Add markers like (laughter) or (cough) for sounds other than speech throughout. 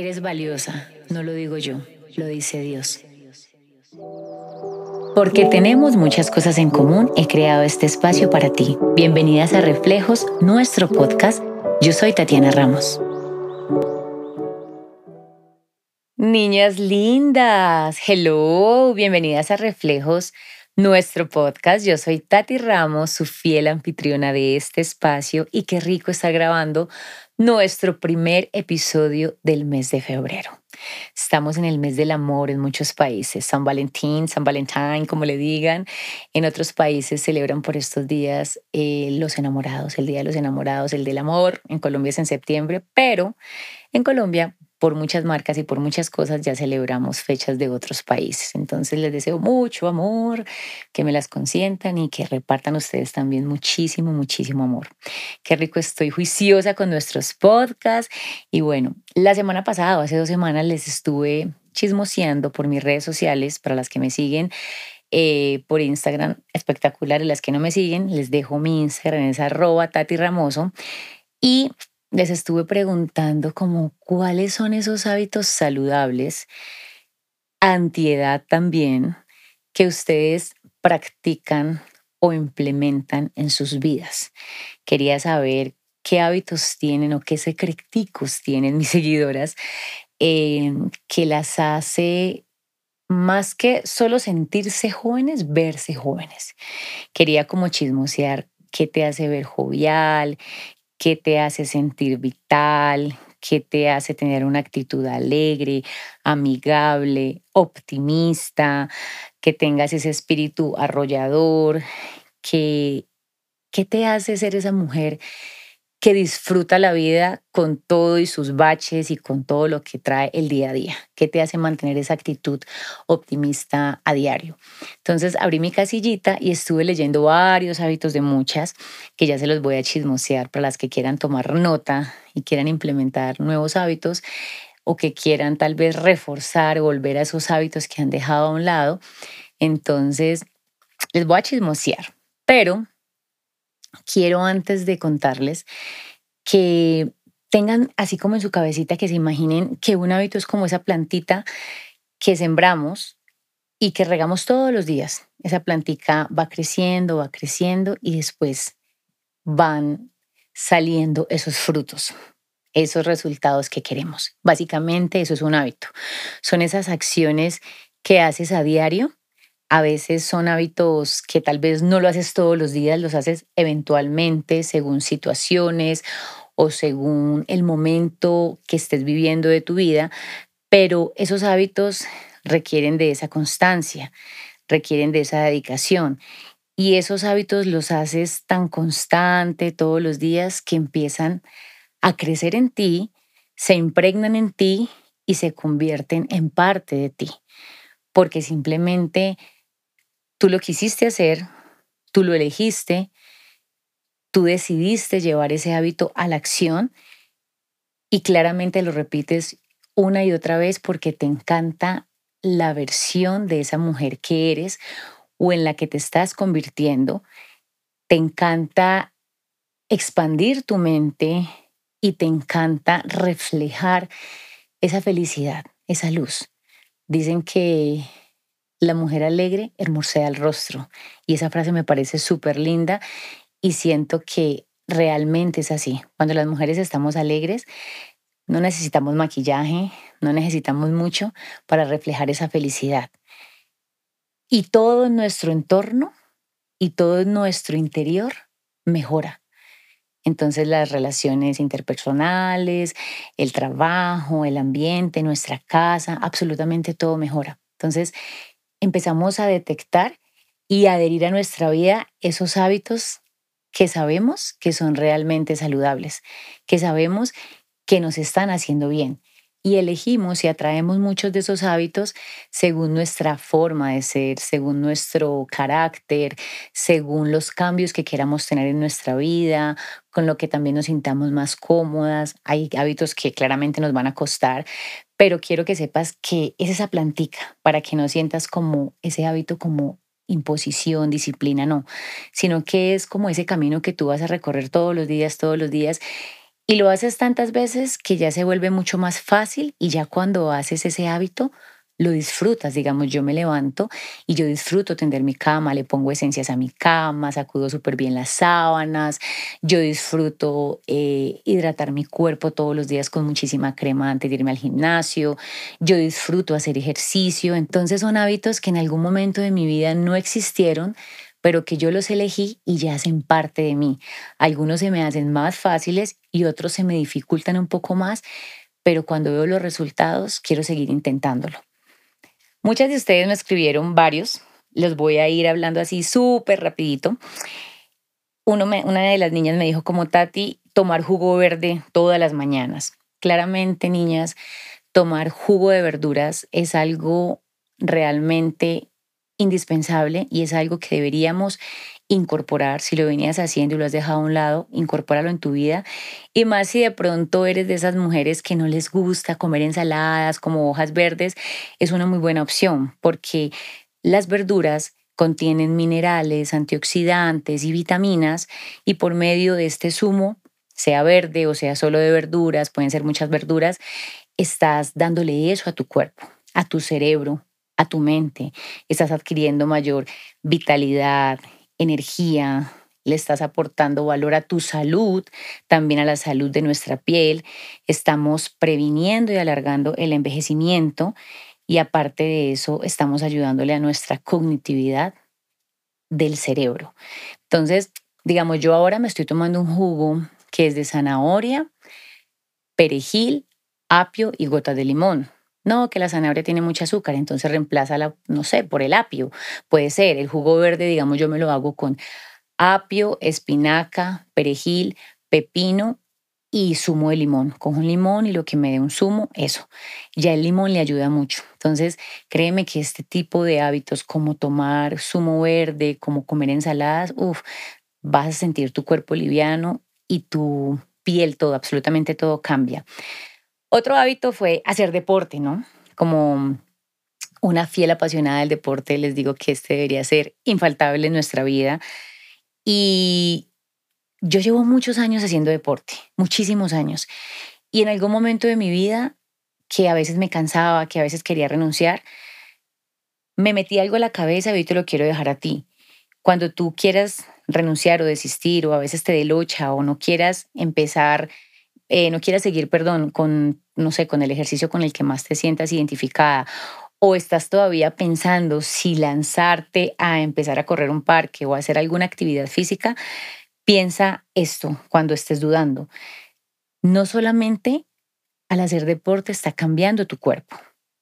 Eres valiosa, no lo digo yo, lo dice Dios. Porque tenemos muchas cosas en común, he creado este espacio para ti. Bienvenidas a Reflejos, nuestro podcast. Yo soy Tatiana Ramos. Niñas lindas, hello, bienvenidas a Reflejos, nuestro podcast. Yo soy Tati Ramos, su fiel anfitriona de este espacio y qué rico estar grabando nuestro primer episodio del mes de febrero. Estamos en el mes del amor en muchos países, San Valentín, San Valentín, como le digan. En otros países celebran por estos días eh, los enamorados, el Día de los Enamorados, el del amor. En Colombia es en septiembre, pero en Colombia por muchas marcas y por muchas cosas ya celebramos fechas de otros países. Entonces les deseo mucho amor, que me las consientan y que repartan ustedes también muchísimo, muchísimo amor. Qué rico estoy juiciosa con nuestros podcasts. Y bueno, la semana pasada, hace dos semanas, les estuve chismoseando por mis redes sociales, para las que me siguen. Eh, por Instagram espectacular y las que no me siguen les dejo mi Instagram es arroba Tati Ramoso y les estuve preguntando como cuáles son esos hábitos saludables, antiedad también, que ustedes practican o implementan en sus vidas. Quería saber qué hábitos tienen o qué secreticos tienen mis (laughs) seguidoras eh, que las hace más que solo sentirse jóvenes, verse jóvenes. Quería como chismosear qué te hace ver jovial, qué te hace sentir vital, qué te hace tener una actitud alegre, amigable, optimista, que tengas ese espíritu arrollador, que, qué te hace ser esa mujer que disfruta la vida con todo y sus baches y con todo lo que trae el día a día, que te hace mantener esa actitud optimista a diario. Entonces abrí mi casillita y estuve leyendo varios hábitos de muchas que ya se los voy a chismosear para las que quieran tomar nota y quieran implementar nuevos hábitos o que quieran tal vez reforzar o volver a esos hábitos que han dejado a un lado. Entonces les voy a chismosear, pero quiero antes de contarles que tengan así como en su cabecita que se imaginen que un hábito es como esa plantita que sembramos y que regamos todos los días. Esa plantita va creciendo, va creciendo y después van saliendo esos frutos, esos resultados que queremos. Básicamente eso es un hábito. Son esas acciones que haces a diario a veces son hábitos que tal vez no lo haces todos los días, los haces eventualmente según situaciones o según el momento que estés viviendo de tu vida, pero esos hábitos requieren de esa constancia, requieren de esa dedicación. Y esos hábitos los haces tan constante todos los días que empiezan a crecer en ti, se impregnan en ti y se convierten en parte de ti. Porque simplemente Tú lo quisiste hacer, tú lo elegiste, tú decidiste llevar ese hábito a la acción y claramente lo repites una y otra vez porque te encanta la versión de esa mujer que eres o en la que te estás convirtiendo. Te encanta expandir tu mente y te encanta reflejar esa felicidad, esa luz. Dicen que la mujer alegre hermosea el rostro. Y esa frase me parece súper linda y siento que realmente es así. Cuando las mujeres estamos alegres, no necesitamos maquillaje, no necesitamos mucho para reflejar esa felicidad. Y todo nuestro entorno y todo nuestro interior mejora. Entonces las relaciones interpersonales, el trabajo, el ambiente, nuestra casa, absolutamente todo mejora. Entonces empezamos a detectar y adherir a nuestra vida esos hábitos que sabemos que son realmente saludables, que sabemos que nos están haciendo bien. Y elegimos y atraemos muchos de esos hábitos según nuestra forma de ser, según nuestro carácter, según los cambios que queramos tener en nuestra vida, con lo que también nos sintamos más cómodas. Hay hábitos que claramente nos van a costar, pero quiero que sepas que es esa plantica para que no sientas como ese hábito como imposición, disciplina, no, sino que es como ese camino que tú vas a recorrer todos los días, todos los días Y lo haces tantas veces que ya se vuelve mucho más fácil y ya cuando haces ese hábito, lo disfrutas, digamos, yo me levanto y yo disfruto tender mi cama, le pongo esencias a mi cama, sacudo súper bien las sábanas, yo disfruto eh, hidratar mi cuerpo todos los días con muchísima crema antes de irme al gimnasio, yo disfruto hacer ejercicio, entonces son hábitos que en algún momento de mi vida no existieron, pero que yo los elegí y ya hacen parte de mí. Algunos se me hacen más fáciles y otros se me dificultan un poco más, pero cuando veo los resultados quiero seguir intentándolo. Muchas de ustedes me escribieron varios, los voy a ir hablando así súper rapidito. Uno una de las niñas me dijo como Tati, tomar jugo verde todas las mañanas. Claramente, niñas, tomar jugo de verduras es algo realmente indispensable y es algo que deberíamos incorporar, si lo venías haciendo y lo has dejado a un lado, incorpóralo en tu vida. Y más si de pronto eres de esas mujeres que no les gusta comer ensaladas como hojas verdes, es una muy buena opción porque las verduras contienen minerales, antioxidantes y vitaminas y por medio de este zumo, sea verde o sea solo de verduras, pueden ser muchas verduras, estás dándole eso a tu cuerpo, a tu cerebro, a tu mente, estás adquiriendo mayor vitalidad, energía, le estás aportando valor a tu salud, también a la salud de nuestra piel, estamos previniendo y alargando el envejecimiento y aparte de eso estamos ayudándole a nuestra cognitividad del cerebro. Entonces, digamos, yo ahora me estoy tomando un jugo que es de zanahoria, perejil, apio y gotas de limón. No, que la zanahoria tiene mucho azúcar, entonces reemplaza la, no sé, por el apio. Puede ser, el jugo verde, digamos, yo me lo hago con apio, espinaca, perejil, pepino y zumo de limón. Cojo un limón y lo que me dé un zumo, eso. Ya el limón le ayuda mucho. Entonces, créeme que este tipo de hábitos como tomar zumo verde, como comer ensaladas, uff, vas a sentir tu cuerpo liviano y tu piel, todo, absolutamente todo cambia. Otro hábito fue hacer deporte, ¿no? Como una fiel apasionada del deporte, les digo que este debería ser infaltable en nuestra vida. Y yo llevo muchos años haciendo deporte, muchísimos años. Y en algún momento de mi vida, que a veces me cansaba, que a veces quería renunciar, me metí algo a la cabeza y hoy te lo quiero dejar a ti. Cuando tú quieras renunciar o desistir o a veces te delocha o no quieras empezar eh, no quieras seguir, perdón, con, no sé, con el ejercicio con el que más te sientas identificada o estás todavía pensando si lanzarte a empezar a correr un parque o hacer alguna actividad física, piensa esto cuando estés dudando. No solamente al hacer deporte está cambiando tu cuerpo,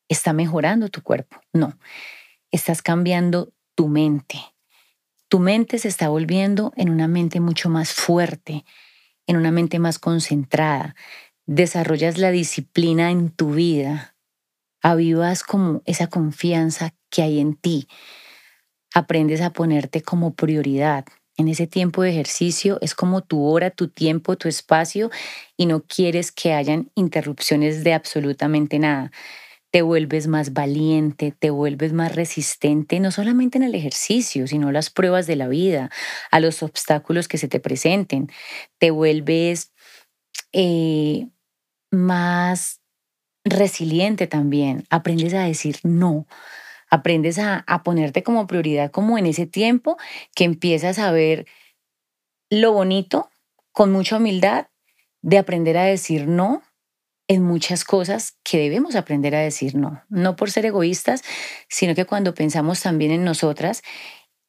está mejorando tu cuerpo, no, estás cambiando tu mente. Tu mente se está volviendo en una mente mucho más fuerte, en una mente más concentrada, desarrollas la disciplina en tu vida, avivas como esa confianza que hay en ti, aprendes a ponerte como prioridad. En ese tiempo de ejercicio es como tu hora, tu tiempo, tu espacio y no quieres que hayan interrupciones de absolutamente nada te vuelves más valiente, te vuelves más resistente, no solamente en el ejercicio, sino las pruebas de la vida, a los obstáculos que se te presenten. Te vuelves eh, más resiliente también, aprendes a decir no, aprendes a, a ponerte como prioridad, como en ese tiempo que empiezas a ver lo bonito con mucha humildad de aprender a decir no en muchas cosas que debemos aprender a decir no, no por ser egoístas, sino que cuando pensamos también en nosotras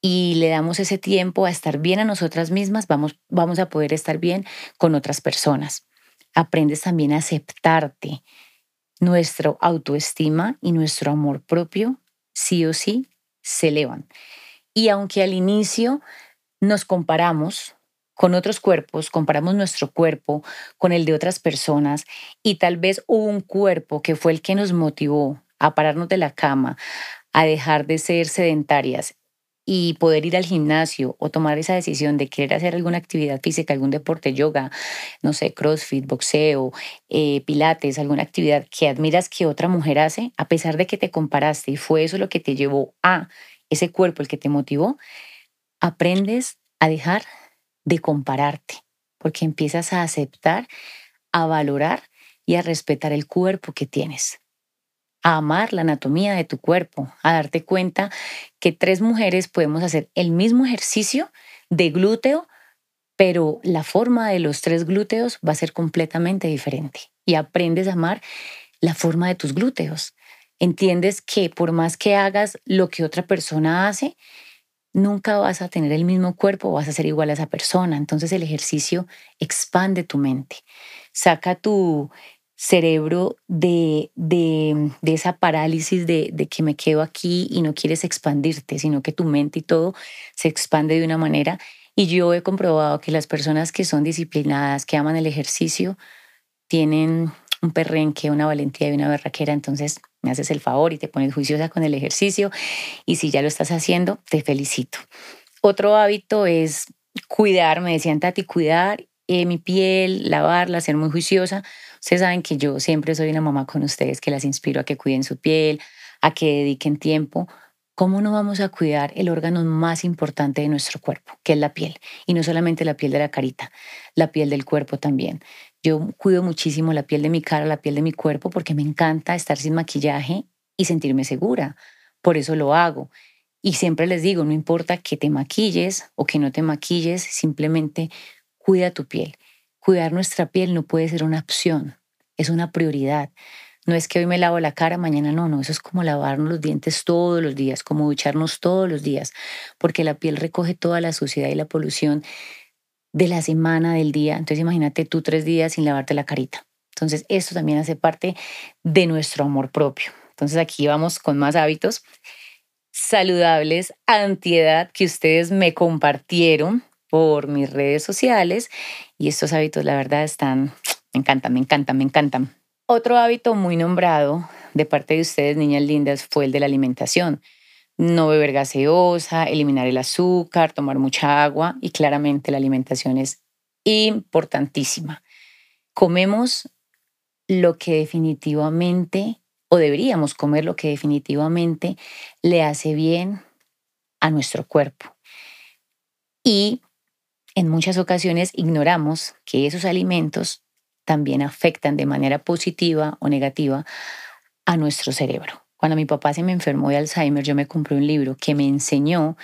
y le damos ese tiempo a estar bien a nosotras mismas, vamos, vamos a poder estar bien con otras personas. Aprendes también a aceptarte. Nuestro autoestima y nuestro amor propio, sí o sí, se elevan. Y aunque al inicio nos comparamos, con otros cuerpos, comparamos nuestro cuerpo con el de otras personas y tal vez hubo un cuerpo que fue el que nos motivó a pararnos de la cama, a dejar de ser sedentarias y poder ir al gimnasio o tomar esa decisión de querer hacer alguna actividad física, algún deporte, yoga, no sé, crossfit, boxeo, eh, pilates, alguna actividad que admiras que otra mujer hace, a pesar de que te comparaste y fue eso lo que te llevó a ese cuerpo el que te motivó, aprendes a dejar de compararte, porque empiezas a aceptar a valorar y a respetar el cuerpo que tienes, a amar la anatomía de tu cuerpo, a darte cuenta que tres mujeres podemos hacer el mismo ejercicio de glúteo, pero la forma de los tres glúteos va a ser completamente diferente y aprendes a amar la forma de tus glúteos. Entiendes que por más que hagas lo que otra persona hace, nunca vas a tener el mismo cuerpo, vas a ser igual a esa persona. Entonces el ejercicio expande tu mente, saca tu cerebro de, de, esa parálisis de, de, que me quedo aquí y no quieres expandirte, sino que tu mente y todo se expande de una manera. Y yo he comprobado que las personas que son disciplinadas, que aman el ejercicio, tienen un perrenque, una valentía y una berraquera. Entonces me haces el favor y te pones juiciosa con el ejercicio. Y si ya lo estás haciendo, te felicito. Otro hábito es cuidar, me decían Tati, cuidar eh, mi piel, lavarla, ser muy juiciosa. Ustedes saben que yo siempre soy una mamá con ustedes que las inspiro a que cuiden su piel, a que dediquen tiempo. ¿Cómo no vamos a cuidar el órgano más importante de nuestro cuerpo, que es la piel? Y no solamente la piel de la carita, la piel del cuerpo también. Yo cuido muchísimo la piel de mi cara, la piel de mi cuerpo, porque me encanta estar sin maquillaje y sentirme segura. Por eso lo hago. Y siempre les digo, no importa que te maquilles o que no te maquilles, simplemente cuida tu piel. Cuidar nuestra piel no puede ser una opción, es una prioridad. No es que hoy me lavo la cara, mañana no, no, eso es como lavarnos los dientes todos los días, como ducharnos todos los días, porque la piel recoge toda la suciedad y la polución de la semana, del día. Entonces imagínate tú tres días sin lavarte la carita. Entonces esto también hace parte de nuestro amor propio. Entonces aquí vamos con más hábitos saludables, antiedad que ustedes me compartieron por mis redes sociales y estos hábitos la verdad están, me encantan, me encantan, me encantan. Otro hábito muy nombrado de parte de ustedes, niñas lindas, fue el de la alimentación no beber gaseosa, eliminar el azúcar, tomar mucha agua y claramente la alimentación es importantísima. Comemos lo que definitivamente, o deberíamos comer lo que definitivamente le hace bien a nuestro cuerpo. Y en muchas ocasiones ignoramos que esos alimentos también afectan de manera positiva o negativa a nuestro cerebro. Cuando mi papá se me enfermó de Alzheimer, yo me compré un libro que me enseñó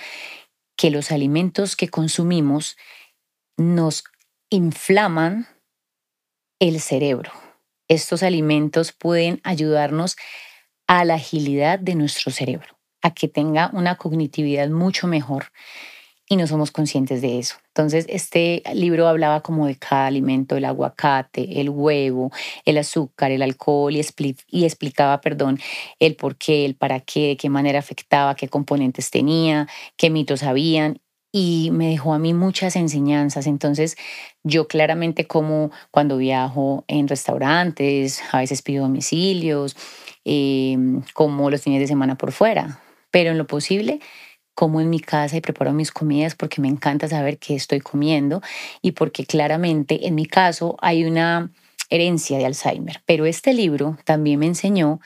que los alimentos que consumimos nos inflaman el cerebro. Estos alimentos pueden ayudarnos a la agilidad de nuestro cerebro, a que tenga una cognitividad mucho mejor y no somos conscientes de eso. Entonces, este libro hablaba como de cada alimento, el aguacate, el huevo, el azúcar, el alcohol y, y explicaba, perdón, el por qué, el para qué, de qué manera afectaba, qué componentes tenía, qué mitos habían y me dejó a mí muchas enseñanzas. Entonces, yo claramente como cuando viajo en restaurantes, a veces pido domicilios, eh, como los fines de semana por fuera, pero en lo posible como en mi casa y preparo mis comidas porque me encanta saber qué estoy comiendo y porque claramente en mi caso hay una herencia de Alzheimer. Pero este libro también me enseñó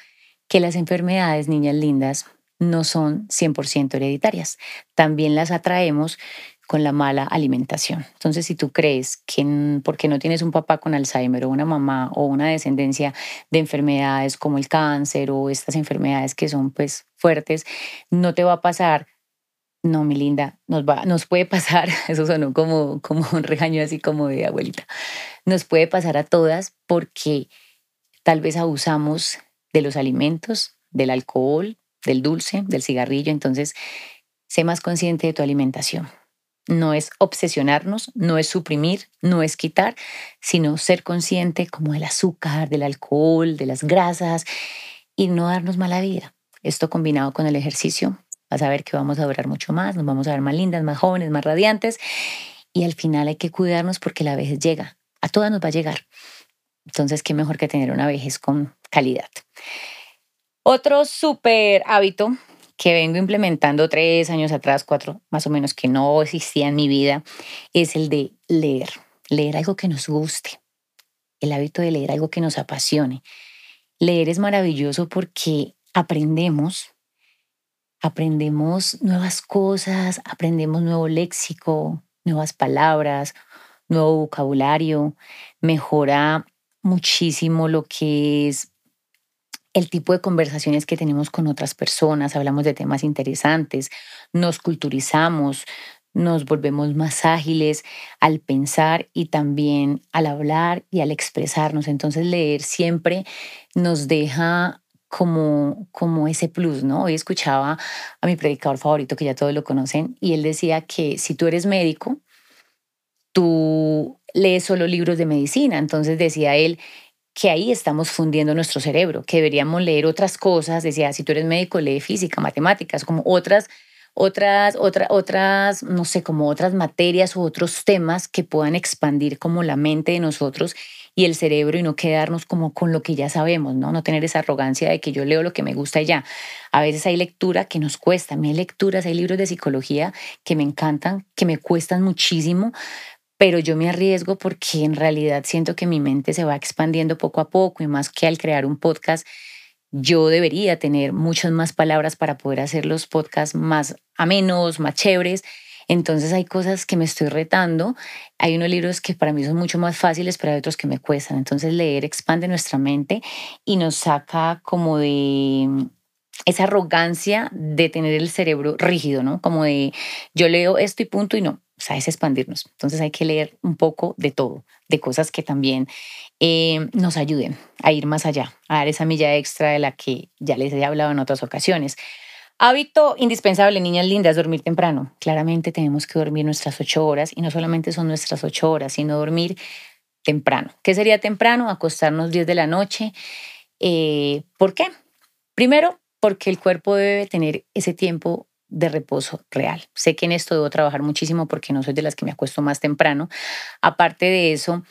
que las enfermedades, niñas lindas, no son 100% hereditarias. También las atraemos con la mala alimentación. Entonces, si tú crees que porque no tienes un papá con Alzheimer o una mamá o una descendencia de enfermedades como el cáncer o estas enfermedades que son pues fuertes, no te va a pasar, no, mi linda, nos, va, nos puede pasar, (laughs) eso sonó como, como un regaño así como de abuelita, nos puede pasar a todas porque tal vez abusamos de los alimentos, del alcohol, del dulce, del cigarrillo, entonces sé más consciente de tu alimentación. No es obsesionarnos, no es suprimir, no es quitar, sino ser consciente como del azúcar, del alcohol, de las grasas y no darnos mala vida. Esto combinado con el ejercicio vas a ver que vamos a durar mucho más, nos vamos a ver más lindas, más jóvenes, más radiantes. Y al final hay que cuidarnos porque la vejez llega, a todas nos va a llegar. Entonces, qué mejor que tener una vejez con calidad. Otro súper hábito que vengo implementando tres años atrás, cuatro más o menos, que no existía en mi vida, es el de leer. Leer algo que nos guste. El hábito de leer algo que nos apasione. Leer es maravilloso porque aprendemos aprendemos nuevas cosas, aprendemos nuevo léxico, nuevas palabras, nuevo vocabulario, mejora muchísimo lo que es el tipo de conversaciones que tenemos con otras personas, hablamos de temas interesantes, nos culturizamos, nos volvemos más ágiles al pensar y también al hablar y al expresarnos. Entonces leer siempre nos deja como, como ese plus, ¿no? Hoy escuchaba a mi predicador favorito, que ya todos lo conocen, y él decía que si tú eres médico, tú lees solo libros de medicina. Entonces decía él, que ahí estamos fundiendo nuestro cerebro, que deberíamos leer otras cosas, decía, si tú eres médico, lee física, matemáticas, como otras, otras, otras, otras, no sé, como otras materias u otros temas que puedan expandir como la mente de nosotros y el cerebro y no quedarnos como con lo que ya sabemos, ¿no? No tener esa arrogancia de que yo leo lo que me gusta y ya. A veces hay lectura que nos cuesta. A mí hay lecturas, hay libros de psicología que me encantan, que me cuestan muchísimo, pero yo me arriesgo porque en realidad siento que mi mente se va expandiendo poco a poco y más que al crear un podcast, yo debería tener muchas más palabras para poder hacer los podcasts más amenos, más chéveres. Entonces hay cosas que me estoy retando. Hay unos libros que para mí son mucho más fáciles, pero hay otros que me cuestan. Entonces leer expande nuestra mente y nos saca como de esa arrogancia de tener el cerebro rígido, ¿no? Como de yo leo esto y punto y no o es expandirnos. Entonces hay que leer un poco de todo, de cosas que también eh, nos ayuden a ir más allá, a dar esa milla extra de la que ya les he hablado en otras ocasiones. Hábito indispensable, niñas lindas, dormir temprano. Claramente tenemos que dormir nuestras ocho horas y no solamente son nuestras ocho horas, sino dormir temprano. ¿Qué sería temprano? Acostarnos 10 de la noche. Eh, ¿Por qué? Primero, porque el cuerpo debe tener ese tiempo de reposo real. Sé que en esto debo trabajar muchísimo porque no soy de las que me acuesto más temprano. Aparte de eso,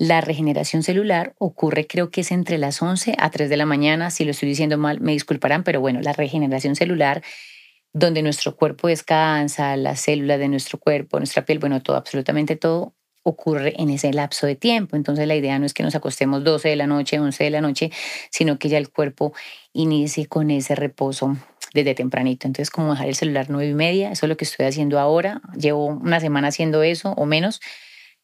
la regeneración celular ocurre creo que es entre las 11 a 3 de la mañana. Si lo estoy diciendo mal, me disculparán, pero bueno, la regeneración celular donde nuestro cuerpo descansa, las células de nuestro cuerpo, nuestra piel, bueno, todo, absolutamente todo ocurre en ese lapso de tiempo. Entonces la idea no es que nos acostemos 12 de la noche, 11 de la noche, sino que ya el cuerpo inicie con ese reposo desde tempranito. Entonces, como dejar el celular nueve y media, eso es lo que estoy haciendo ahora. Llevo una semana haciendo eso o menos.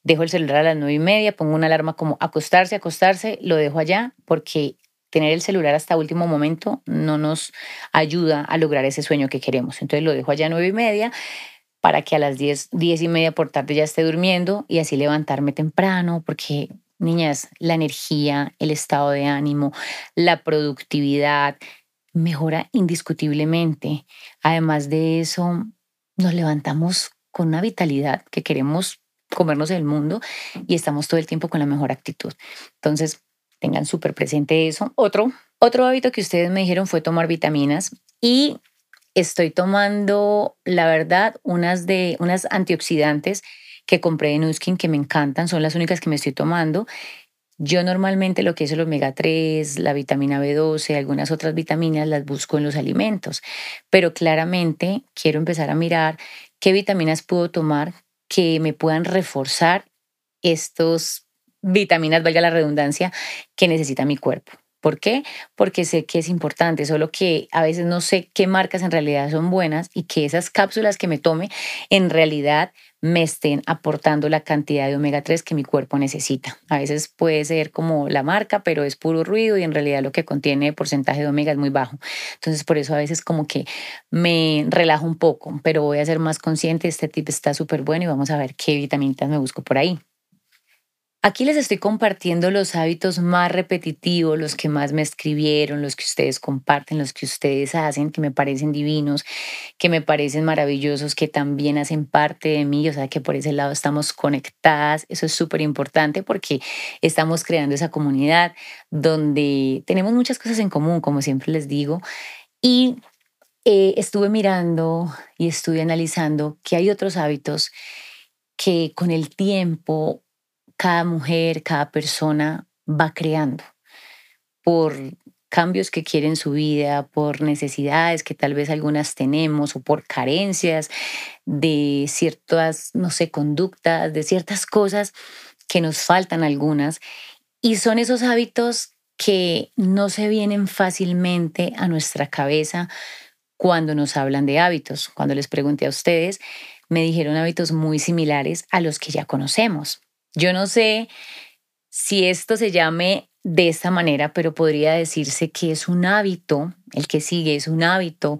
Dejo el celular a las nueve y media, pongo una alarma como acostarse, acostarse, lo dejo allá porque tener el celular hasta último momento no nos ayuda a lograr ese sueño que queremos. Entonces lo dejo allá a nueve y media para que a las diez, diez y media por tarde ya esté durmiendo y así levantarme temprano, porque niñas, la energía, el estado de ánimo, la productividad, mejora indiscutiblemente. Además de eso, nos levantamos con una vitalidad que queremos comernos el mundo y estamos todo el tiempo con la mejor actitud. Entonces, tengan súper presente eso. Otro, otro hábito que ustedes me dijeron fue tomar vitaminas y estoy tomando, la verdad, unas de unas antioxidantes que compré en Uskin que me encantan, son las únicas que me estoy tomando yo normalmente lo que es el omega 3, la vitamina B12, algunas otras vitaminas las busco en los alimentos, pero claramente quiero empezar a mirar qué vitaminas puedo tomar que me puedan reforzar estos vitaminas, valga la redundancia, que necesita mi cuerpo. ¿Por qué? Porque sé que es importante, solo que a veces no sé qué marcas en realidad son buenas y que esas cápsulas que me tome en realidad me estén aportando la cantidad de omega 3 que mi cuerpo necesita. A veces puede ser como la marca, pero es puro ruido y en realidad lo que contiene porcentaje de omega es muy bajo. Entonces por eso a veces como que me relajo un poco, pero voy a ser más consciente, este tip está súper bueno y vamos a ver qué vitaminas me busco por ahí. Aquí les estoy compartiendo los hábitos más repetitivos, los que más me escribieron, los que ustedes comparten, los que ustedes hacen, que me parecen divinos, que me parecen maravillosos, que también hacen parte de mí, o sea que por ese lado estamos conectadas. Eso es súper importante porque estamos creando esa comunidad donde tenemos muchas cosas en común, como siempre les digo. Y eh, estuve mirando y estuve analizando que hay otros hábitos que con el tiempo cada mujer, cada persona va creando por cambios que quiere en su vida, por necesidades que tal vez algunas tenemos o por carencias de ciertas, no sé, conductas, de ciertas cosas que nos faltan algunas. Y son esos hábitos que no se vienen fácilmente a nuestra cabeza cuando nos hablan de hábitos. Cuando les pregunté a ustedes, me dijeron hábitos muy similares a los que ya conocemos. Yo no sé si esto se llame de esta manera, pero podría decirse que es un hábito, el que sigue es un hábito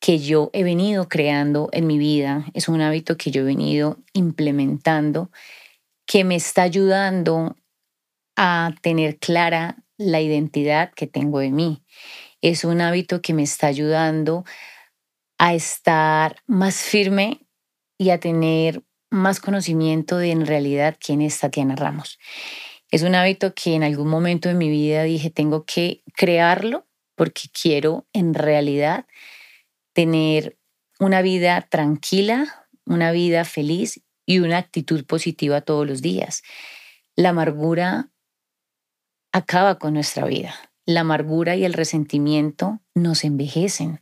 que yo he venido creando en mi vida, es un hábito que yo he venido implementando, que me está ayudando a tener clara la identidad que tengo de mí. Es un hábito que me está ayudando a estar más firme y a tener más conocimiento de en realidad quién es Tatiana Ramos. Es un hábito que en algún momento de mi vida dije, tengo que crearlo porque quiero en realidad tener una vida tranquila, una vida feliz y una actitud positiva todos los días. La amargura acaba con nuestra vida. La amargura y el resentimiento nos envejecen.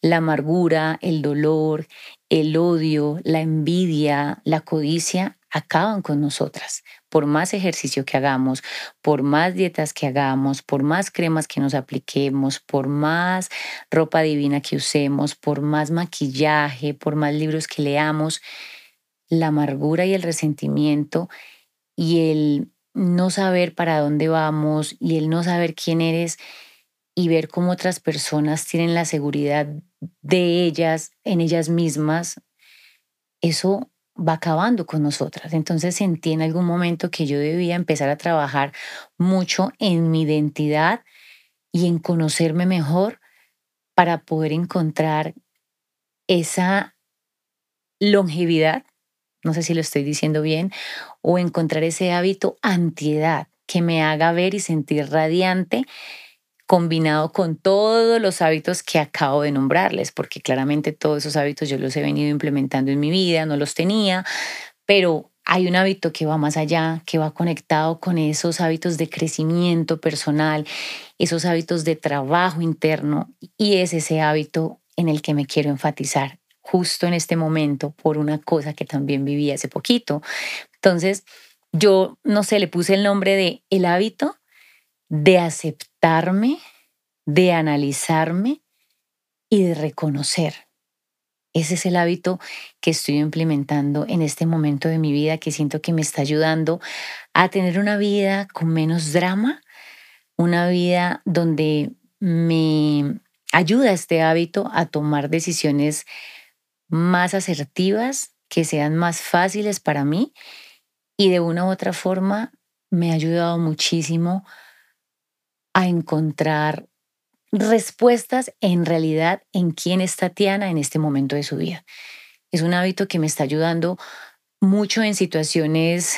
La amargura, el dolor, el odio, la envidia, la codicia acaban con nosotras. Por más ejercicio que hagamos, por más dietas que hagamos, por más cremas que nos apliquemos, por más ropa divina que usemos, por más maquillaje, por más libros que leamos, la amargura y el resentimiento y el no saber para dónde vamos y el no saber quién eres y ver cómo otras personas tienen la seguridad de ellas, en ellas mismas, eso va acabando con nosotras. Entonces sentí en algún momento que yo debía empezar a trabajar mucho en mi identidad y en conocerme mejor para poder encontrar esa longevidad, no sé si lo estoy diciendo bien, o encontrar ese hábito antiedad que me haga ver y sentir radiante combinado con todos los hábitos que acabo de nombrarles, porque claramente todos esos hábitos yo los he venido implementando en mi vida, no los tenía, pero hay un hábito que va más allá, que va conectado con esos hábitos de crecimiento personal, esos hábitos de trabajo interno, y es ese hábito en el que me quiero enfatizar justo en este momento por una cosa que también viví hace poquito. Entonces, yo, no sé, le puse el nombre de el hábito de aceptarme, de analizarme y de reconocer. Ese es el hábito que estoy implementando en este momento de mi vida que siento que me está ayudando a tener una vida con menos drama, una vida donde me ayuda este hábito a tomar decisiones más asertivas, que sean más fáciles para mí y de una u otra forma me ha ayudado muchísimo a encontrar respuestas en realidad en quién es Tatiana en este momento de su vida. Es un hábito que me está ayudando mucho en situaciones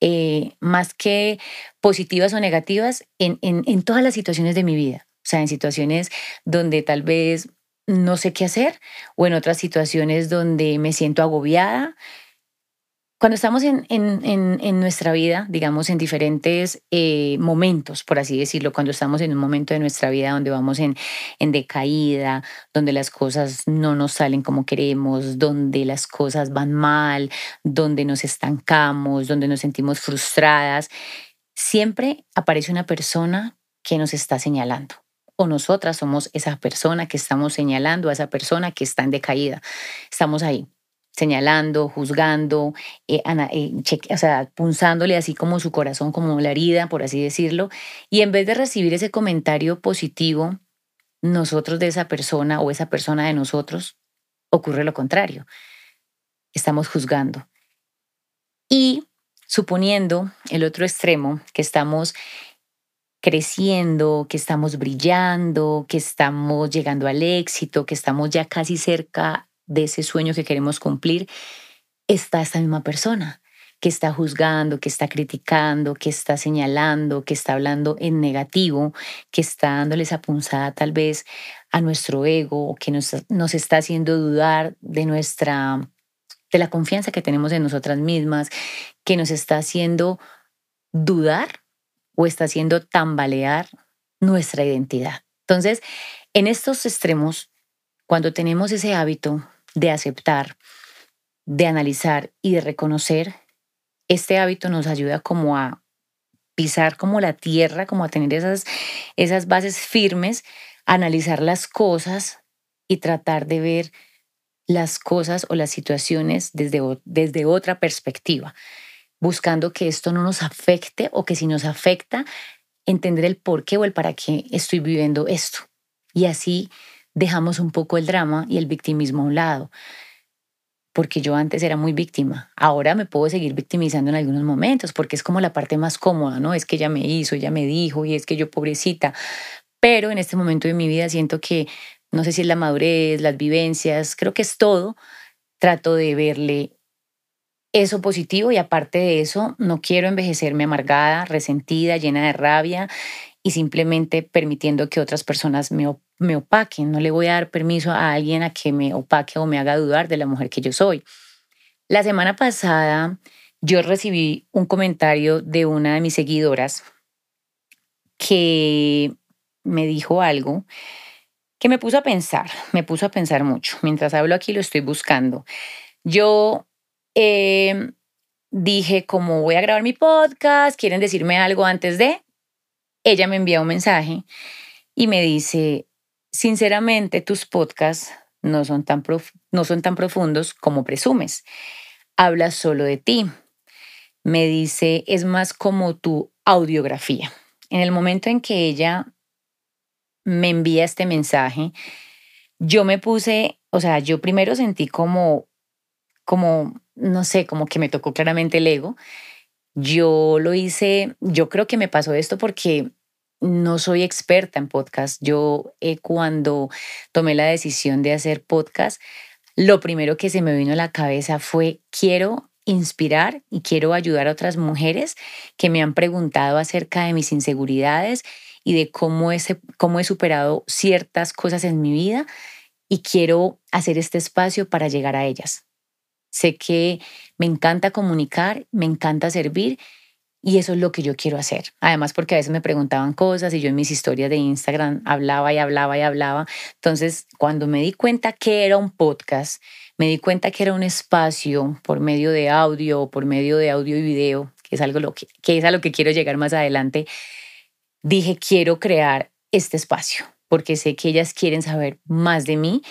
eh, más que positivas o negativas, en, en todas las situaciones de mi vida. O sea, en situaciones donde tal vez no sé qué hacer o en otras situaciones donde me siento agobiada cuando estamos en, en, nuestra vida, digamos, en diferentes eh, momentos, por así decirlo, cuando estamos en un momento de nuestra vida donde vamos en, en decaída, donde las cosas no nos salen como queremos, donde las cosas van mal, donde nos estancamos, donde nos sentimos frustradas, siempre aparece una persona que nos está señalando. O nosotras somos esa persona que estamos señalando a esa persona que está en decaída. Estamos ahí señalando, juzgando, eh, eh, o sea, punzándole así como su corazón, como la herida, por así decirlo. Y en vez de recibir ese comentario positivo, nosotros de esa persona o esa persona de nosotros, ocurre lo contrario. Estamos juzgando. Y suponiendo el otro extremo, que estamos creciendo, que estamos brillando, que estamos llegando al éxito, que estamos ya casi cerca de ese sueño que queremos cumplir, está esta misma persona que está juzgando, que está criticando, que está señalando, que está hablando en negativo, que está dándole esa punzada tal vez a nuestro ego, que nos, nos está haciendo dudar de nuestra, de la confianza que tenemos en nosotras mismas, que nos está haciendo dudar o está haciendo tambalear nuestra identidad. Entonces, en estos extremos, cuando tenemos ese hábito de aceptar, de analizar y de reconocer, este hábito nos ayuda como a pisar como la tierra, como a tener esas, esas bases firmes, analizar las cosas y tratar de ver las cosas o las situaciones desde, desde otra perspectiva. buscando que esto no nos afecte o que si nos afecta, entender el por qué o el para qué estoy viviendo esto. Y así dejamos un poco el drama y el victimismo a un lado. Porque yo antes era muy víctima. Ahora me puedo seguir victimizando en algunos momentos porque es como la parte más cómoda, ¿no? Es que ella me hizo, ella me dijo y es que yo pobrecita. Pero en este momento de mi vida siento que, no sé si es la madurez, las vivencias, creo que es todo. Trato de verle eso positivo y aparte de eso, no quiero envejecerme amargada, resentida, llena de rabia y simplemente permitiendo que otras personas me, me opaquen. No le voy a dar permiso a alguien a que me opaque o me haga dudar de la mujer que yo soy. La semana pasada yo recibí un comentario de una de mis seguidoras que me dijo algo que me puso a pensar, me puso a pensar mucho. Mientras hablo aquí lo estoy buscando. Yo Em, dije, como voy a grabar mi podcast, quieren decirme algo antes de, ella me envía un mensaje y me dice, sinceramente tus podcasts no son tan, no son tan profundos como presumes. Hablas solo de ti. Me dice, es más como tu audiografía. En el momento en que ella me envía este mensaje, yo me puse, o sea, yo primero sentí como, como no sé, como que me tocó claramente el ego. Yo lo hice, yo creo que me pasó esto porque no soy experta en podcast. Yo eh, cuando tomé la decisión de hacer podcast, lo primero que se me vino a la cabeza fue quiero inspirar y quiero ayudar a otras mujeres que me han preguntado acerca de mis inseguridades y de cómo, ese, cómo he superado ciertas cosas en mi vida y quiero hacer este espacio para llegar a ellas. Sé que me encanta comunicar, me encanta servir y eso es lo que yo quiero hacer. Además, porque a veces me preguntaban cosas y yo en mis historias de Instagram hablaba y hablaba y hablaba. Entonces, cuando me di cuenta que era un podcast, me di cuenta que era un espacio por medio de audio, por medio de audio y video, que es algo lo que, que es a lo que quiero llegar más adelante, dije, quiero crear este espacio porque sé que ellas quieren saber más de mí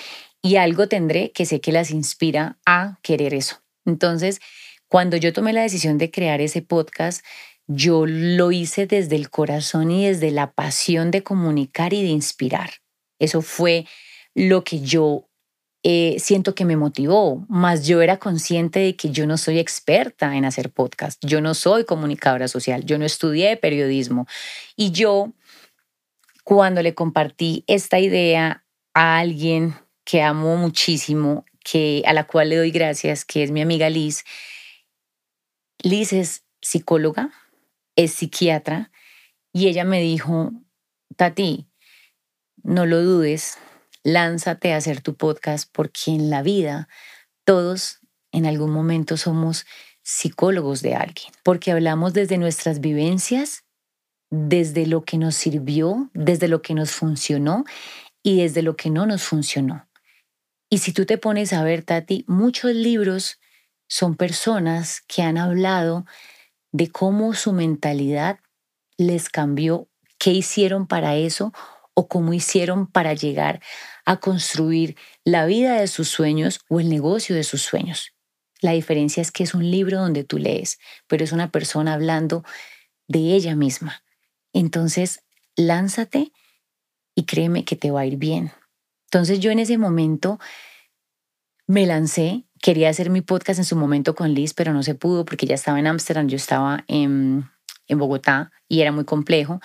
y algo tendré que sé que las inspira a querer eso. Entonces, cuando yo tomé la decisión de crear ese podcast, yo lo hice desde el corazón y desde la pasión de comunicar y de inspirar. Eso fue lo que yo eh, siento que me motivó, más yo era consciente de que yo no soy experta en hacer podcast, yo no soy comunicadora social, yo no estudié periodismo y yo cuando le compartí esta idea a alguien que amo muchísimo, que, a la cual le doy gracias, que es mi amiga Liz. Liz es psicóloga, es psiquiatra, y ella me dijo, Tati, no lo dudes, lánzate a hacer tu podcast porque en la vida todos en algún momento somos psicólogos de alguien, porque hablamos desde nuestras vivencias, desde lo que nos sirvió, desde lo que nos funcionó y desde lo que no nos funcionó. Y si tú te pones a ver, Tati, muchos libros son personas que han hablado de cómo su mentalidad les cambió, qué hicieron para eso o cómo hicieron para llegar a construir la vida de sus sueños o el negocio de sus sueños. La diferencia es que es un libro donde tú lees, pero es una persona hablando de ella misma. Entonces, lánzate y créeme que te va a ir bien. Entonces yo en ese momento me lancé, quería hacer mi podcast en su momento con Liz, pero no se pudo porque ya estaba en Ámsterdam, yo estaba en, en Bogotá y era muy complejo.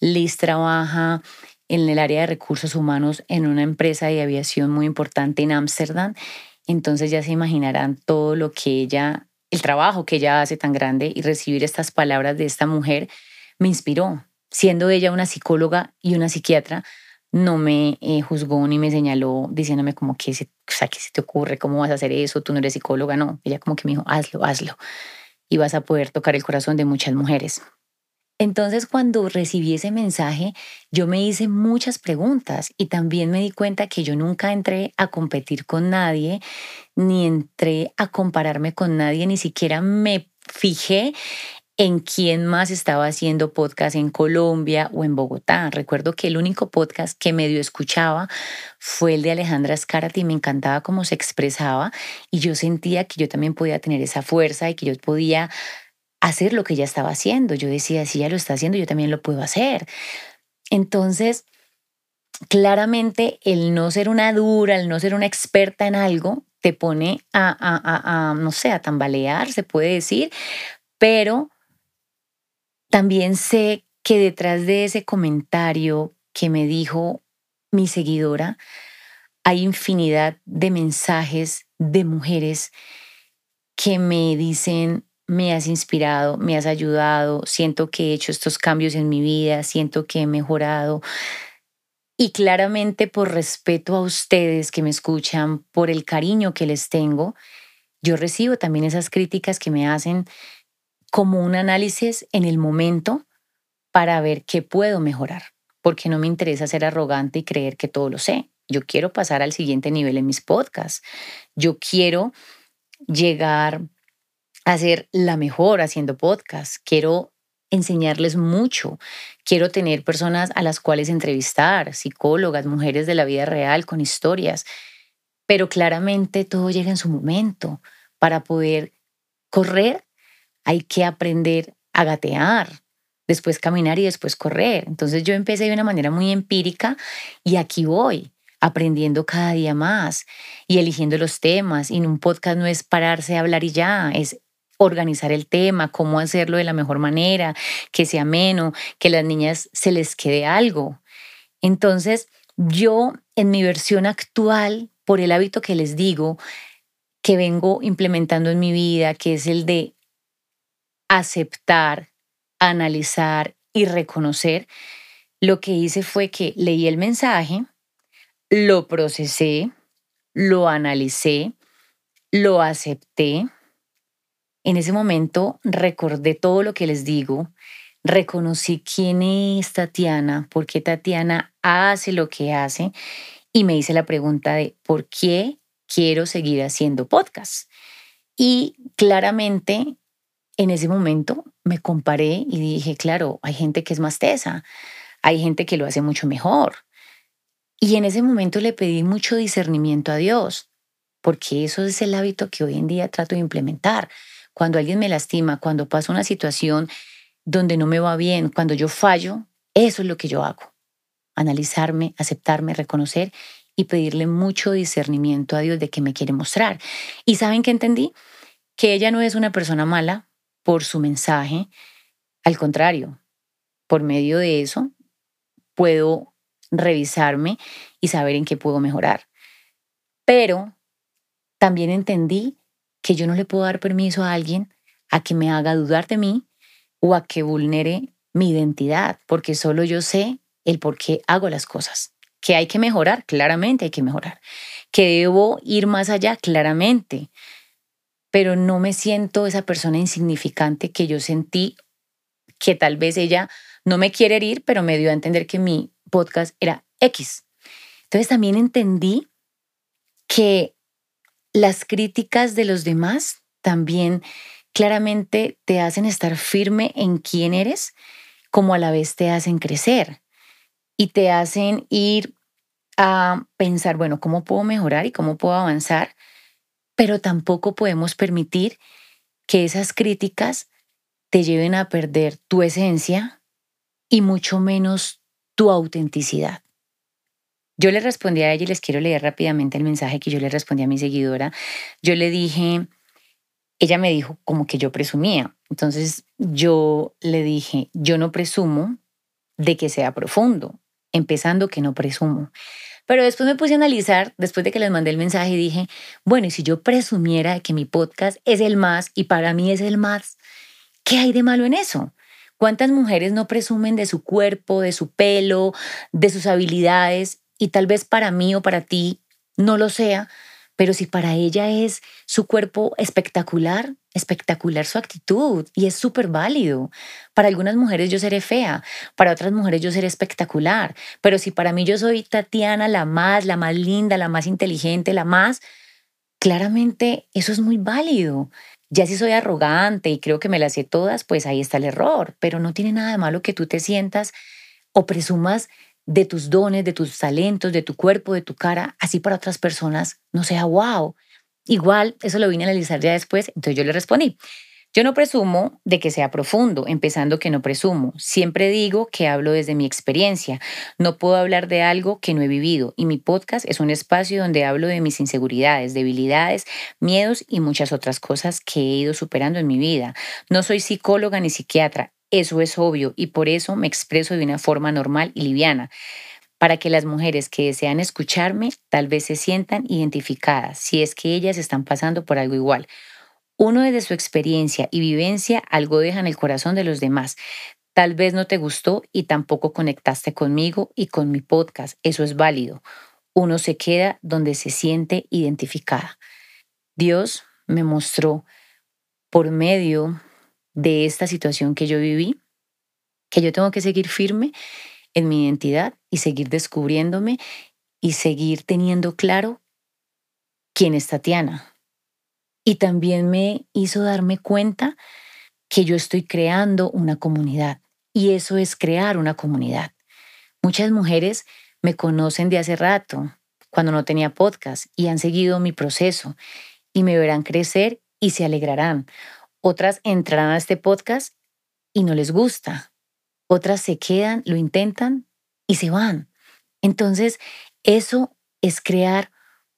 Liz trabaja en el área de recursos humanos en una empresa de aviación muy importante en Ámsterdam. Entonces ya se imaginarán todo lo que ella, el trabajo que ella hace tan grande y recibir estas palabras de esta mujer me inspiró, siendo ella una psicóloga y una psiquiatra no me eh, juzgó ni me señaló diciéndome como que o sea, ¿qué se te ocurre? ¿Cómo vas a hacer eso? Tú no eres psicóloga, no. Ella como que me dijo, hazlo, hazlo. Y vas a poder tocar el corazón de muchas mujeres. Entonces cuando recibí ese mensaje, yo me hice muchas preguntas y también me di cuenta que yo nunca entré a competir con nadie, ni entré a compararme con nadie, ni siquiera me fijé en quién más estaba haciendo podcast en Colombia o en Bogotá. Recuerdo que el único podcast que medio escuchaba fue el de Alejandra Escárate y me encantaba cómo se expresaba y yo sentía que yo también podía tener esa fuerza y que yo podía hacer lo que ella estaba haciendo. Yo decía, si ella lo está haciendo, yo también lo puedo hacer. Entonces, claramente el no ser una dura, el no ser una experta en algo, te pone a, a, a, no sé, a tambalear, se puede decir, pero también sé que detrás de ese comentario que me dijo mi seguidora, hay infinidad de mensajes de mujeres que me dicen, me has inspirado, me has ayudado, siento que he hecho estos cambios en mi vida, siento que he mejorado. Y claramente por respeto a ustedes que me escuchan, por el cariño que les tengo, yo recibo también esas críticas que me hacen como un análisis en el momento para ver qué puedo mejorar, porque no me interesa ser arrogante y creer que todo lo sé. Yo quiero pasar al siguiente nivel en mis podcasts. Yo quiero llegar a ser la mejor haciendo podcasts. Quiero enseñarles mucho. Quiero tener personas a las cuales entrevistar, psicólogas, mujeres de la vida real con historias. Pero claramente todo llega en su momento. Para poder correr hay que aprender a gatear, después caminar y después correr. Entonces yo empecé de una manera muy empírica y aquí voy aprendiendo cada día más y eligiendo los temas. Y en un podcast no es pararse a hablar y ya, es organizar el tema, cómo hacerlo de la mejor manera, que sea ameno, que las niñas se les quede algo. Entonces, yo en mi versión actual, por el hábito que les digo, que vengo implementando en mi vida, que es el de aceptar, analizar y reconocer, lo que hice fue que leí el mensaje, lo procesé, lo analicé, lo acepté, en ese momento recordé todo lo que les digo, reconocí quién es Tatiana, por qué Tatiana hace lo que hace y me hice la pregunta de por qué quiero seguir haciendo podcast. Y claramente en ese momento me comparé y dije, claro, hay gente que es más tesa, hay gente que lo hace mucho mejor. Y en ese momento le pedí mucho discernimiento a Dios, porque eso es el hábito que hoy en día trato de implementar cuando alguien me lastima, cuando pasa una situación donde no me va bien, cuando yo fallo, eso es lo que yo hago. Analizarme, aceptarme, reconocer y pedirle mucho discernimiento a Dios de qué me quiere mostrar. Y saben que entendí que ella no es una persona mala por su mensaje, al contrario, por medio de eso puedo revisarme y saber en qué puedo mejorar. Pero también entendí que yo no le puedo dar permiso a alguien a que me haga dudar de mí o a que vulnere mi identidad, porque solo yo sé el por qué hago las cosas. Que hay que mejorar, claramente hay que mejorar. Que debo ir más allá, claramente. Pero no me siento esa persona insignificante que yo sentí que tal vez ella no me quiere herir, pero me dio a entender que mi podcast era X. Entonces también entendí que las críticas de los demás también claramente te hacen estar firme en quién eres, como a la vez te hacen crecer y te hacen ir a pensar, bueno, ¿cómo puedo mejorar y cómo puedo avanzar? Pero tampoco podemos permitir que esas críticas te lleven a perder tu esencia y mucho menos tu autenticidad. Yo le respondí a ella y les quiero leer rápidamente el mensaje que yo le respondí a mi seguidora. Yo le dije, ella me dijo como que yo presumía. Entonces yo le dije, yo no presumo de que sea profundo, empezando que no presumo. Pero después me puse a analizar, después de que les mandé el mensaje, y dije, bueno, y si yo presumiera que mi podcast es el más y para mí es el más, ¿qué hay de malo en eso? ¿Cuántas mujeres no presumen de su cuerpo, de su pelo, de sus habilidades y tal vez para mí o para ti no lo sea, pero si para ella es su cuerpo espectacular, espectacular su actitud y es súper válido. Para algunas mujeres yo seré fea, para otras mujeres yo seré espectacular, pero si para mí yo soy Tatiana la más, la más linda, la más inteligente, la más, claramente eso es muy válido. Ya si soy arrogante y creo que me las sé todas, pues ahí está el error, pero no tiene nada de malo que tú te sientas o presumas de tus dones, de tus talentos, de tu cuerpo, de tu cara, así para otras personas no sea wow. Igual, eso lo vine a analizar ya después, entonces yo le respondí. Yo no presumo de que sea profundo, empezando que no presumo. Siempre digo que hablo desde mi experiencia. No puedo hablar de algo que no he vivido y mi podcast es un espacio donde hablo de mis inseguridades, debilidades, miedos y muchas otras cosas que he ido superando en mi vida. No soy psicóloga ni psiquiatra, eso es obvio y por eso me expreso de una forma normal y liviana para que las mujeres que desean escucharme tal vez se sientan identificadas si es que ellas están pasando por algo igual. Uno desde su experiencia y vivencia algo deja en el corazón de los demás. Tal vez no te gustó y tampoco conectaste conmigo y con mi podcast. Eso es válido. Uno se queda donde se siente identificada. Dios me mostró por medio de esta situación que yo viví que yo tengo que seguir firme en mi identidad y seguir descubriéndome y seguir teniendo claro quién es Tatiana, y también me hizo darme cuenta que yo estoy creando una comunidad y eso es crear una comunidad. Muchas mujeres me conocen de hace rato, cuando no tenía podcast, y han seguido mi proceso y me verán crecer y se alegrarán. Otras entrarán a este podcast y no les gusta. Otras se quedan, lo intentan y se van. Entonces, eso es crear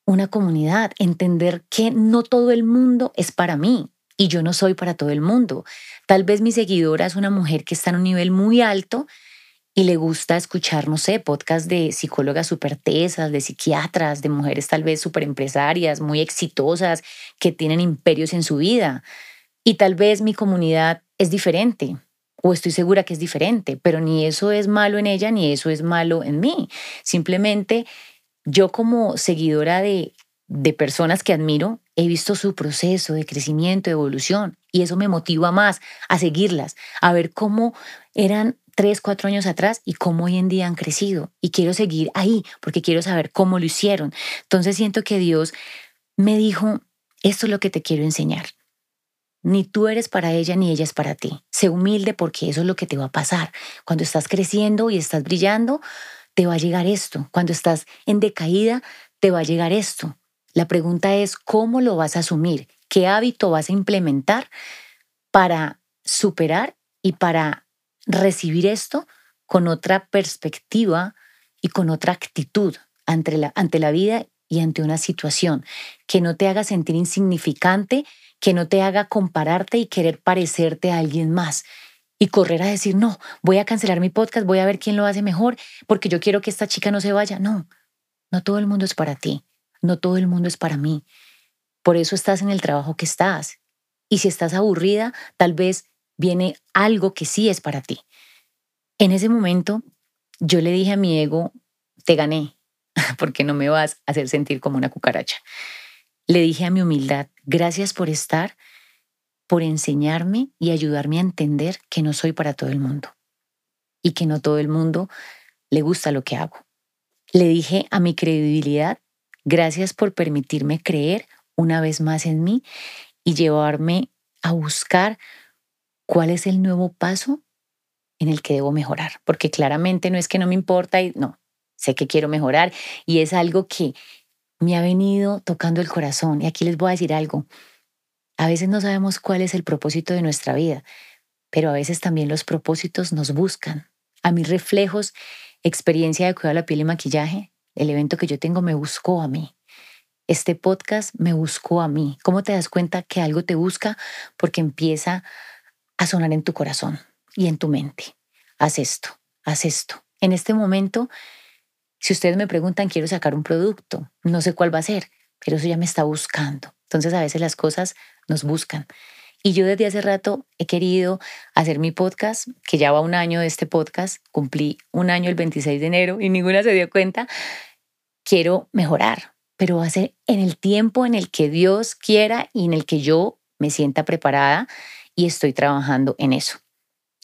una comunidad, entender que no todo el mundo es para mí y yo no soy para todo el mundo. Tal vez mi seguidora es una mujer que está en un nivel muy alto y le gusta escuchar, no sé, podcasts de psicólogas súper tesas, de psiquiatras, de mujeres tal vez súper empresarias, muy exitosas, que tienen imperios en su vida. Y tal vez mi comunidad es diferente, o estoy segura que es diferente, pero ni eso es malo en ella, ni eso es malo en mí. Simplemente yo como seguidora de, de personas que admiro, he visto su proceso de crecimiento, de evolución, y eso me motiva más a seguirlas, a ver cómo eran tres, cuatro años atrás y cómo hoy en día han crecido. Y quiero seguir ahí porque quiero saber cómo lo hicieron. Entonces siento que Dios me dijo, esto es lo que te quiero enseñar. Ni tú eres para ella ni ella es para ti. Sé humilde porque eso es lo que te va a pasar. Cuando estás creciendo y estás brillando, te va a llegar esto. Cuando estás en decaída, te va a llegar esto. La pregunta es, ¿cómo lo vas a asumir? ¿Qué hábito vas a implementar para superar y para recibir esto con otra perspectiva y con otra actitud ante la, ante la vida y ante una situación que no te haga sentir insignificante, que no te haga compararte y querer parecerte a alguien más, y correr a decir, no, voy a cancelar mi podcast, voy a ver quién lo hace mejor, porque yo quiero que esta chica no se vaya. No, no todo el mundo es para ti, no todo el mundo es para mí. Por eso estás en el trabajo que estás. Y si estás aburrida, tal vez viene algo que sí es para ti. En ese momento, yo le dije a mi ego, te gané, (laughs) porque no me vas a hacer sentir como una cucaracha. Le dije a mi humildad, gracias por estar por enseñarme y ayudarme a entender que no soy para todo el mundo y que no todo el mundo le gusta lo que hago. Le dije a mi credibilidad, gracias por permitirme creer una vez más en mí y llevarme a buscar cuál es el nuevo paso en el que debo mejorar, porque claramente no es que no me importa y no, sé que quiero mejorar y es algo que me ha venido tocando el corazón. Y aquí les voy a decir algo, a veces no sabemos cuál es el propósito de nuestra vida, pero a veces también los propósitos nos buscan. A mis reflejos, experiencia de cuidado de la piel y maquillaje, el evento que yo tengo me buscó a mí. Este podcast me buscó a mí. ¿Cómo te das cuenta que algo te busca? Porque empieza a sonar en tu corazón y en tu mente. Haz esto, haz esto. En este momento, si ustedes me preguntan, quiero sacar un producto, no sé cuál va a ser, pero eso ya me está buscando. Entonces a veces las cosas nos buscan. Y yo desde hace rato he querido hacer mi podcast, que ya va un año de este podcast, cumplí un año el 26 de enero y ninguna se dio cuenta. Quiero mejorar, pero va a ser en el tiempo en el que Dios quiera y en el que yo me sienta preparada y estoy trabajando en eso.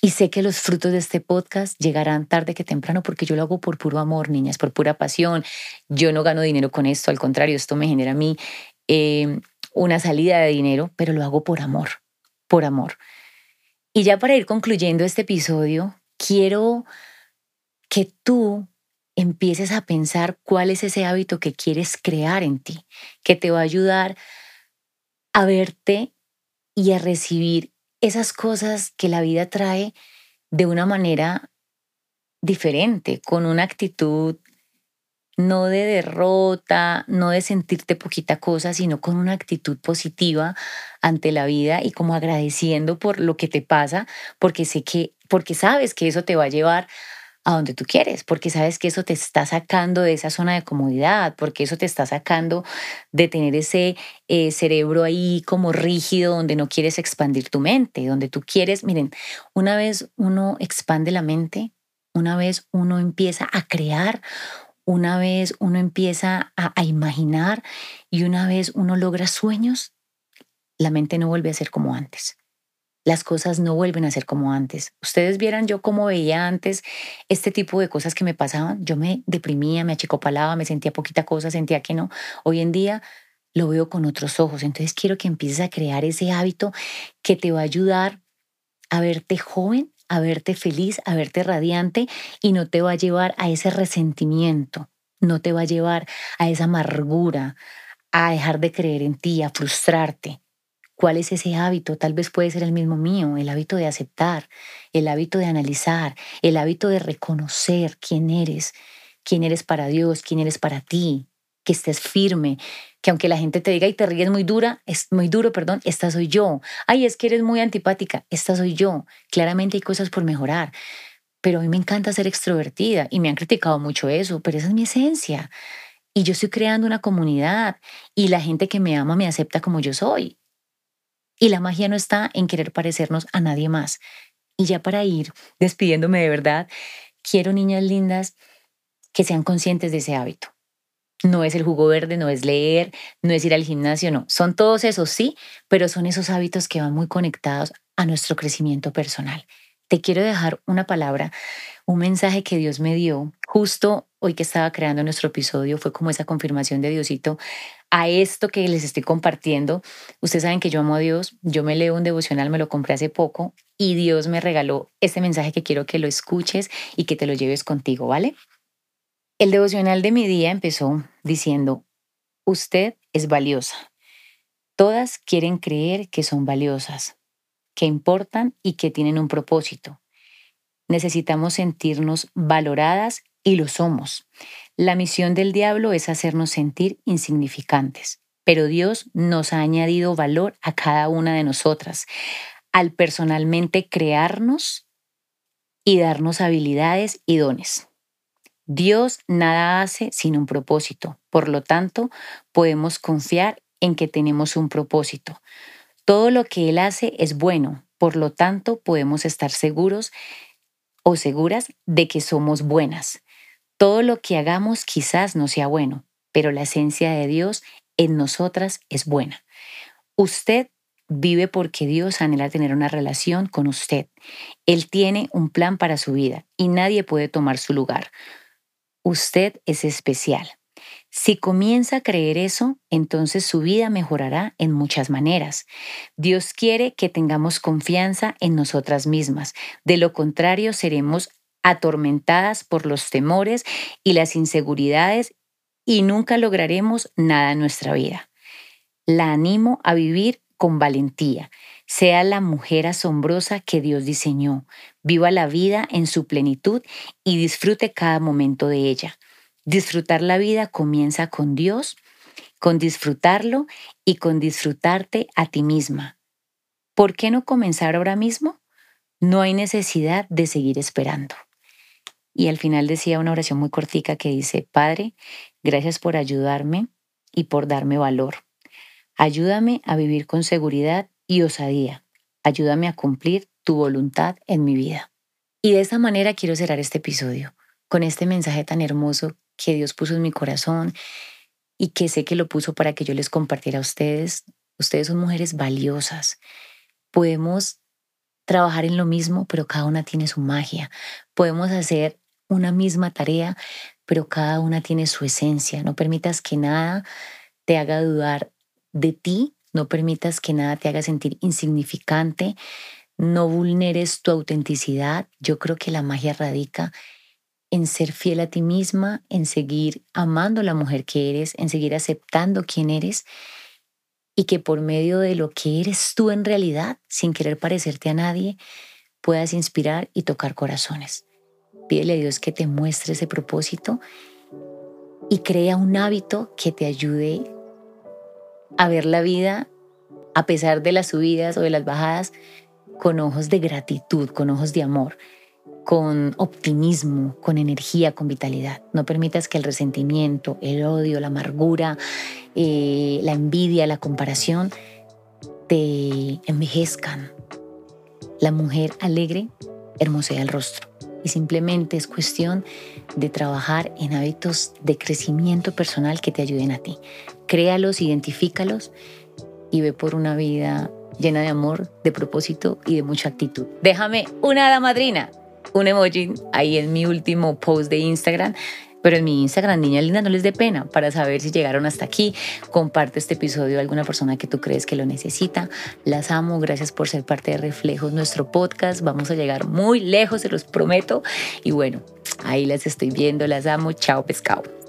Y sé que los frutos de este podcast llegarán tarde que temprano porque yo lo hago por puro amor, niñas, por pura pasión. Yo no gano dinero con esto, al contrario, esto me genera a mí eh, una salida de dinero, pero lo hago por amor, por amor. Y ya para ir concluyendo este episodio, quiero que tú empieces a pensar cuál es ese hábito que quieres crear en ti, que te va a ayudar a verte y a recibir esas cosas que la vida trae de una manera diferente, con una actitud no de derrota, no de sentirte poquita cosa, sino con una actitud positiva ante la vida y como agradeciendo por lo que te pasa, porque sé que, porque sabes que eso te va a llevar a donde tú quieres, porque sabes que eso te está sacando de esa zona de comodidad, porque eso te está sacando de tener ese eh, cerebro ahí como rígido donde no quieres expandir tu mente, donde tú quieres, miren, una vez uno expande la mente, una vez uno empieza a crear, una vez uno empieza a, imaginar y una vez uno logra sueños, la mente no vuelve a ser como antes. Las cosas no vuelven a ser como antes. Ustedes vieran yo cómo veía antes este tipo de cosas que me pasaban. Yo me deprimía, me achicopalaba, me sentía poquita cosa, sentía que no. Hoy en día lo veo con otros ojos. Entonces quiero que empieces a crear ese hábito que te va a ayudar a verte joven, a verte feliz, a verte radiante y no te va a llevar a ese resentimiento, no te va a llevar a esa amargura, a dejar de creer en ti, a frustrarte. ¿Cuál es ese hábito? Tal vez puede ser el mismo mío, el hábito de aceptar, el hábito de analizar, el hábito de reconocer quién eres, quién eres para Dios, quién eres para ti, que estés firme, que aunque la gente te diga y te ríes muy dura, es muy duro, perdón, esta soy yo. Ay, es que eres muy antipática, esta soy yo. Claramente hay cosas por mejorar, pero a mí me encanta ser extrovertida y me han criticado mucho eso, pero esa es mi esencia. Y yo estoy creando una comunidad y la gente que me ama me acepta como yo soy. Y la magia no está en querer parecernos a nadie más. Y ya para ir despidiéndome de verdad, quiero niñas lindas que sean conscientes de ese hábito no es el jugo verde, no es leer, no es ir al gimnasio, no. Son todos esos, sí, pero son esos hábitos que van muy conectados a nuestro crecimiento personal. Te quiero dejar una palabra, un mensaje que Dios me dio justo hoy que estaba creando nuestro episodio. Fue como esa confirmación de Diosito a esto que les estoy compartiendo. Ustedes saben que yo amo a Dios. Yo me leo un devocional, me lo compré hace poco y Dios me regaló este mensaje que quiero que lo escuches y que te lo lleves contigo, ¿vale? El devocional de mi día empezó diciendo, usted es valiosa. Todas quieren creer que son valiosas, que importan y que tienen un propósito. Necesitamos sentirnos valoradas y lo somos. La misión del diablo es hacernos sentir insignificantes, pero Dios nos ha añadido valor a cada una de nosotras al personalmente crearnos y darnos habilidades y dones. Dios nada hace sin un propósito. Por lo tanto, podemos confiar en que tenemos un propósito. Todo lo que Él hace es bueno. Por lo tanto, podemos estar seguros o seguras de que somos buenas. Todo lo que hagamos quizás no sea bueno, pero la esencia de Dios en nosotras es buena. Usted vive porque Dios anhela tener una relación con usted. Él tiene un plan para su vida y nadie puede tomar su lugar. Usted es especial. Si comienza a creer eso, entonces su vida mejorará en muchas maneras. Dios quiere que tengamos confianza en nosotras mismas. De lo contrario, seremos atormentadas por los temores y las inseguridades y nunca lograremos nada en nuestra vida. La animo a vivir con valentía. Sea la mujer asombrosa que Dios diseñó. Viva la vida en su plenitud y disfrute cada momento de ella. Disfrutar la vida comienza con Dios, con disfrutarlo y con disfrutarte a ti misma. ¿Por qué no comenzar ahora mismo? No hay necesidad de seguir esperando. Y al final decía una oración muy cortica que dice, Padre, gracias por ayudarme y por darme valor. Ayúdame a vivir con seguridad y osadía. Ayúdame a cumplir tu voluntad en mi vida. Y de esa manera quiero cerrar este episodio, con este mensaje tan hermoso que Dios puso en mi corazón y que sé que lo puso para que yo les compartiera a ustedes. Ustedes son mujeres valiosas. Podemos trabajar en lo mismo, pero cada una tiene su magia. Podemos hacer una misma tarea, pero cada una tiene su esencia. No permitas que nada te haga dudar de ti, no permitas que nada te haga sentir insignificante, no vulneres tu autenticidad. Yo creo que la magia radica en ser fiel a ti misma, en seguir amando a la mujer que eres, en seguir aceptando quién eres y que por medio de lo que eres tú en realidad, sin querer parecerte a nadie, puedas inspirar y tocar corazones. Pídele a Dios que te muestre ese propósito y crea un hábito que te ayude a ver la vida a pesar de las subidas o de las bajadas con ojos de gratitud, con ojos de amor, con optimismo, con energía, con vitalidad. No permitas que el resentimiento, el odio, la amargura, eh, la envidia, la comparación te envejezcan. La mujer alegre hermosea el rostro y simplemente es cuestión de trabajar en hábitos de crecimiento personal que te ayuden a ti. Créalos, identifícalos y ve por una vida llena de amor, de propósito y de mucha actitud. Déjame una hada madrina, un emoji ahí en mi último post de Instagram. Pero en mi Instagram, niña linda, no les dé pena para saber si llegaron hasta aquí. Comparte este episodio a alguna persona que tú crees que lo necesita. Las amo, gracias por ser parte de Reflejos, nuestro podcast. Vamos a llegar muy lejos, se los prometo. Y bueno, ahí las estoy viendo, las amo. Chao, pescado.